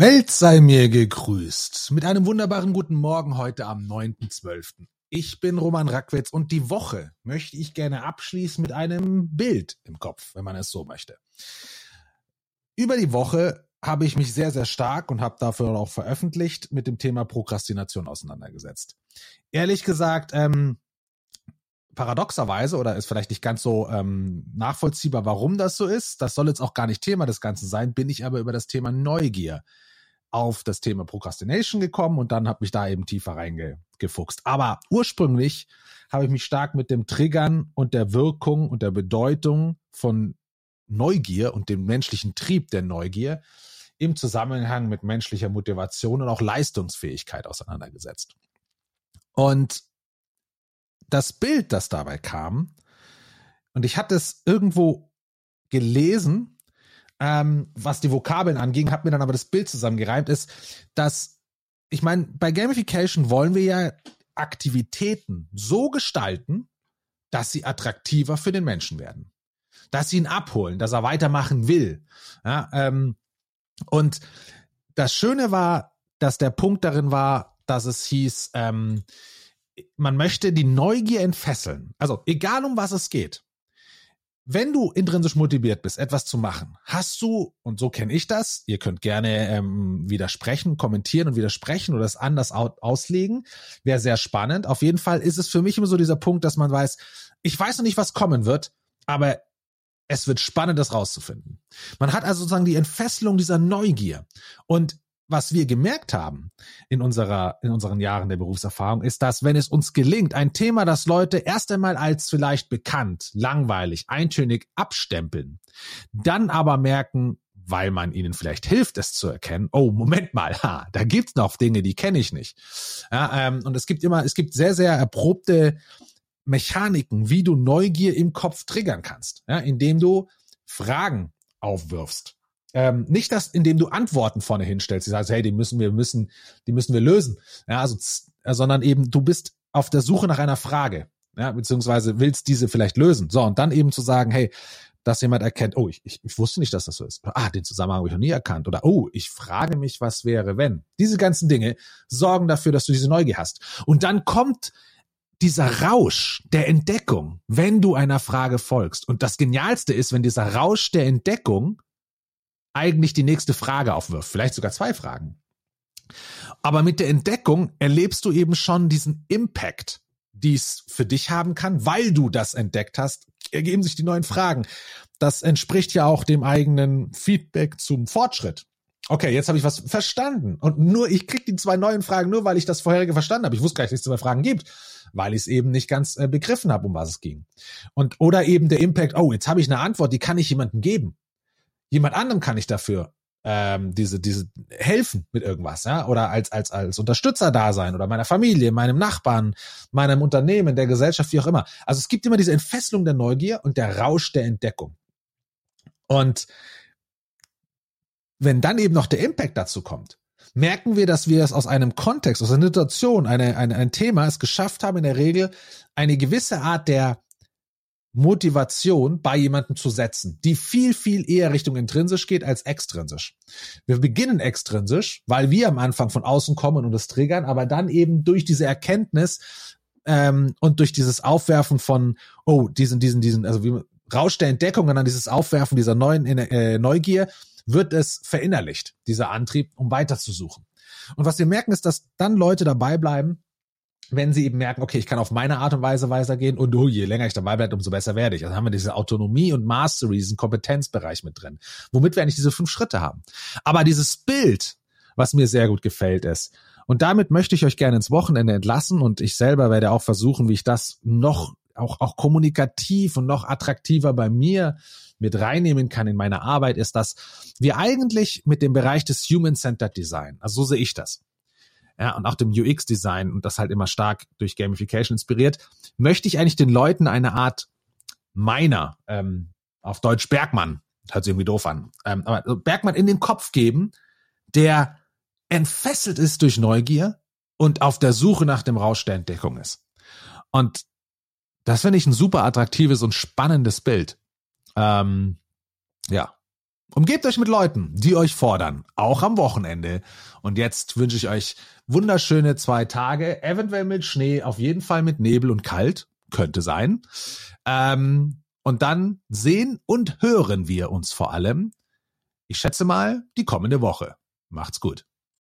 Welt sei mir gegrüßt. Mit einem wunderbaren guten Morgen heute am 9.12. Ich bin Roman Rackwitz und die Woche möchte ich gerne abschließen mit einem Bild im Kopf, wenn man es so möchte. Über die Woche habe ich mich sehr, sehr stark und habe dafür auch veröffentlicht mit dem Thema Prokrastination auseinandergesetzt. Ehrlich gesagt, ähm, paradoxerweise oder ist vielleicht nicht ganz so ähm, nachvollziehbar, warum das so ist. Das soll jetzt auch gar nicht Thema des Ganzen sein, bin ich aber über das Thema Neugier auf das Thema Procrastination gekommen und dann habe mich da eben tiefer reingefuchst. Aber ursprünglich habe ich mich stark mit dem Triggern und der Wirkung und der Bedeutung von Neugier und dem menschlichen Trieb der Neugier im Zusammenhang mit menschlicher Motivation und auch Leistungsfähigkeit auseinandergesetzt. Und das Bild, das dabei kam, und ich hatte es irgendwo gelesen, ähm, was die Vokabeln anging, habe mir dann aber das Bild zusammengereimt, ist, dass, ich meine, bei Gamification wollen wir ja Aktivitäten so gestalten, dass sie attraktiver für den Menschen werden. Dass sie ihn abholen, dass er weitermachen will. Ja, ähm, und das Schöne war, dass der Punkt darin war, dass es hieß, ähm, man möchte die Neugier entfesseln. Also egal um was es geht wenn du intrinsisch motiviert bist, etwas zu machen, hast du, und so kenne ich das, ihr könnt gerne ähm, widersprechen, kommentieren und widersprechen oder es anders auslegen, wäre sehr spannend. Auf jeden Fall ist es für mich immer so dieser Punkt, dass man weiß, ich weiß noch nicht, was kommen wird, aber es wird spannend, das rauszufinden. Man hat also sozusagen die Entfesselung dieser Neugier. Und was wir gemerkt haben in unserer, in unseren Jahren der Berufserfahrung, ist, dass wenn es uns gelingt, ein Thema, das Leute erst einmal als vielleicht bekannt, langweilig, eintönig abstempeln, dann aber merken, weil man ihnen vielleicht hilft, es zu erkennen, oh, Moment mal, ha, da gibt's noch Dinge, die kenne ich nicht. Ja, ähm, und es gibt immer, es gibt sehr, sehr erprobte Mechaniken, wie du Neugier im Kopf triggern kannst, ja, indem du Fragen aufwirfst ähm, nicht das, indem du Antworten vorne hinstellst, die sagst, hey, die müssen wir müssen, die müssen wir lösen, ja, also, äh, sondern eben du bist auf der Suche nach einer Frage, ja, beziehungsweise willst diese vielleicht lösen. So und dann eben zu sagen, hey, dass jemand erkennt, oh, ich, ich, ich wusste nicht, dass das so ist. Ah, den Zusammenhang habe ich noch nie erkannt. Oder oh, ich frage mich, was wäre, wenn. Diese ganzen Dinge sorgen dafür, dass du diese Neugier hast. Und dann kommt dieser Rausch der Entdeckung, wenn du einer Frage folgst. Und das Genialste ist, wenn dieser Rausch der Entdeckung eigentlich die nächste Frage aufwirft, vielleicht sogar zwei Fragen. Aber mit der Entdeckung erlebst du eben schon diesen Impact, die es für dich haben kann, weil du das entdeckt hast, ergeben sich die neuen Fragen. Das entspricht ja auch dem eigenen Feedback zum Fortschritt. Okay, jetzt habe ich was verstanden. Und nur, ich krieg die zwei neuen Fragen nur, weil ich das vorherige verstanden habe. Ich wusste gar nicht, dass es zwei Fragen gibt, weil ich es eben nicht ganz äh, begriffen habe, um was es ging. Und oder eben der Impact, oh, jetzt habe ich eine Antwort, die kann ich jemandem geben jemand anderem kann ich dafür ähm, diese diese helfen mit irgendwas, ja, oder als als als Unterstützer da sein oder meiner Familie, meinem Nachbarn, meinem Unternehmen, der Gesellschaft, wie auch immer. Also es gibt immer diese Entfesselung der Neugier und der Rausch der Entdeckung. Und wenn dann eben noch der Impact dazu kommt, merken wir, dass wir es aus einem Kontext, aus einer Situation, eine, eine, ein Thema es geschafft haben, in der Regel eine gewisse Art der Motivation bei jemandem zu setzen, die viel, viel eher Richtung intrinsisch geht als extrinsisch. Wir beginnen extrinsisch, weil wir am Anfang von außen kommen und es triggern, aber dann eben durch diese Erkenntnis ähm, und durch dieses Aufwerfen von, oh, diesen, diesen, diesen, also wie Rausch der Entdeckung und dann dieses Aufwerfen dieser neuen äh, Neugier, wird es verinnerlicht, dieser Antrieb, um weiterzusuchen. Und was wir merken, ist, dass dann Leute dabei bleiben, wenn sie eben merken, okay, ich kann auf meine Art und Weise weitergehen und oh, je länger ich dabei bleibe, umso besser werde ich. Also haben wir diese Autonomie und Mastery, diesen Kompetenzbereich mit drin, womit wir eigentlich diese fünf Schritte haben. Aber dieses Bild, was mir sehr gut gefällt, ist, und damit möchte ich euch gerne ins Wochenende entlassen und ich selber werde auch versuchen, wie ich das noch auch, auch kommunikativ und noch attraktiver bei mir mit reinnehmen kann in meine Arbeit, ist, dass wir eigentlich mit dem Bereich des Human-Centered Design, also so sehe ich das, ja, und auch dem UX-Design und das halt immer stark durch Gamification inspiriert, möchte ich eigentlich den Leuten eine Art meiner, ähm, auf Deutsch Bergmann, hört sich irgendwie doof an, ähm, aber Bergmann in den Kopf geben, der entfesselt ist durch Neugier und auf der Suche nach dem Rausch der Entdeckung ist. Und das finde ich ein super attraktives und spannendes Bild. Ähm, ja, Umgebt euch mit Leuten, die euch fordern, auch am Wochenende. Und jetzt wünsche ich euch wunderschöne zwei Tage, eventuell mit Schnee, auf jeden Fall mit Nebel und kalt, könnte sein. Ähm, und dann sehen und hören wir uns vor allem, ich schätze mal, die kommende Woche. Macht's gut.